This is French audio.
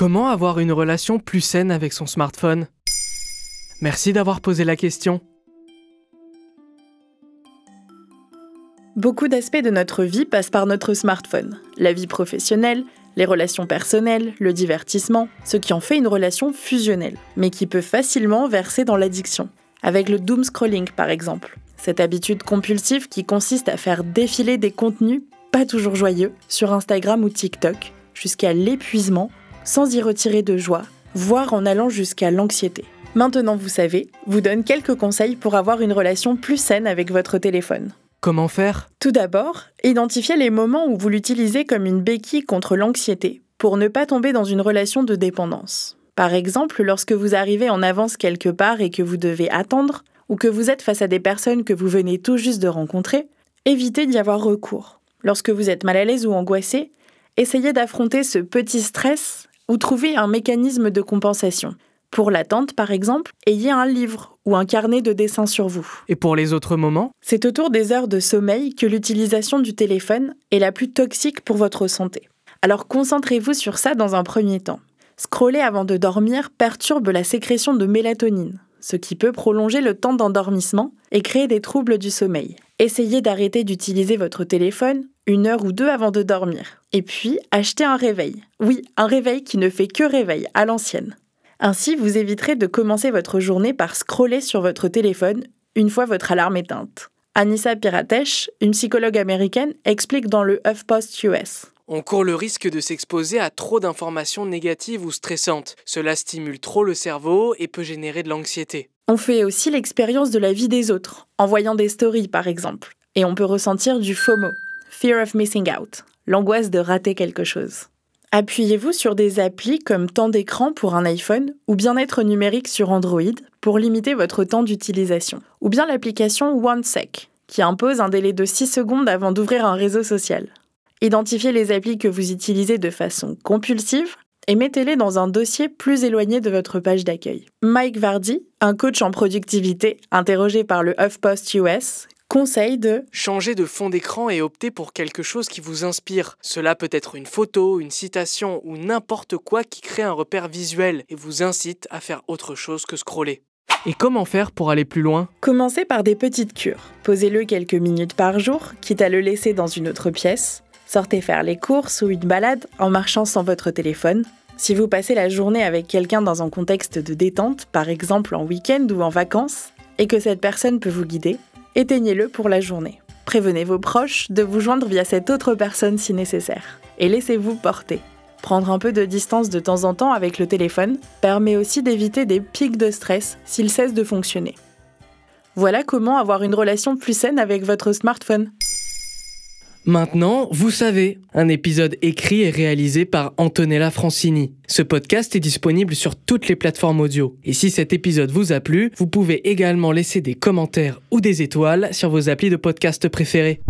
Comment avoir une relation plus saine avec son smartphone? Merci d'avoir posé la question. Beaucoup d'aspects de notre vie passent par notre smartphone. La vie professionnelle, les relations personnelles, le divertissement, ce qui en fait une relation fusionnelle, mais qui peut facilement verser dans l'addiction. Avec le doom scrolling par exemple, cette habitude compulsive qui consiste à faire défiler des contenus pas toujours joyeux sur Instagram ou TikTok, jusqu'à l'épuisement, sans y retirer de joie, voire en allant jusqu'à l'anxiété. Maintenant vous savez, vous donne quelques conseils pour avoir une relation plus saine avec votre téléphone. Comment faire? Tout d'abord, identifiez les moments où vous l'utilisez comme une béquille contre l'anxiété, pour ne pas tomber dans une relation de dépendance. Par exemple, lorsque vous arrivez en avance quelque part et que vous devez attendre, ou que vous êtes face à des personnes que vous venez tout juste de rencontrer, évitez d'y avoir recours. Lorsque vous êtes mal à l'aise ou angoissé, essayez d'affronter ce petit stress ou trouvez un mécanisme de compensation. Pour l'attente, par exemple, ayez un livre ou un carnet de dessin sur vous. Et pour les autres moments? C'est autour des heures de sommeil que l'utilisation du téléphone est la plus toxique pour votre santé. Alors concentrez-vous sur ça dans un premier temps. Scroller avant de dormir perturbe la sécrétion de mélatonine, ce qui peut prolonger le temps d'endormissement et créer des troubles du sommeil. Essayez d'arrêter d'utiliser votre téléphone une heure ou deux avant de dormir. Et puis, achetez un réveil. Oui, un réveil qui ne fait que réveil, à l'ancienne. Ainsi, vous éviterez de commencer votre journée par scroller sur votre téléphone une fois votre alarme éteinte. Anissa Piratesh, une psychologue américaine, explique dans le HuffPost US. On court le risque de s'exposer à trop d'informations négatives ou stressantes. Cela stimule trop le cerveau et peut générer de l'anxiété. On fait aussi l'expérience de la vie des autres, en voyant des stories par exemple. Et on peut ressentir du FOMO, Fear of Missing Out, l'angoisse de rater quelque chose. Appuyez-vous sur des applis comme temps d'écran pour un iPhone ou bien-être numérique sur Android pour limiter votre temps d'utilisation. Ou bien l'application OneSec qui impose un délai de 6 secondes avant d'ouvrir un réseau social. Identifiez les applis que vous utilisez de façon compulsive et mettez-les dans un dossier plus éloigné de votre page d'accueil. Mike Vardy, un coach en productivité interrogé par le HuffPost US, conseille de changer de fond d'écran et opter pour quelque chose qui vous inspire. Cela peut être une photo, une citation ou n'importe quoi qui crée un repère visuel et vous incite à faire autre chose que scroller. Et comment faire pour aller plus loin? Commencez par des petites cures. Posez-le quelques minutes par jour, quitte à le laisser dans une autre pièce. Sortez faire les courses ou une balade en marchant sans votre téléphone. Si vous passez la journée avec quelqu'un dans un contexte de détente, par exemple en week-end ou en vacances, et que cette personne peut vous guider, éteignez-le pour la journée. Prévenez vos proches de vous joindre via cette autre personne si nécessaire. Et laissez-vous porter. Prendre un peu de distance de temps en temps avec le téléphone permet aussi d'éviter des pics de stress s'il cesse de fonctionner. Voilà comment avoir une relation plus saine avec votre smartphone. Maintenant, vous savez, un épisode écrit et réalisé par Antonella Francini. Ce podcast est disponible sur toutes les plateformes audio. Et si cet épisode vous a plu, vous pouvez également laisser des commentaires ou des étoiles sur vos applis de podcast préférés.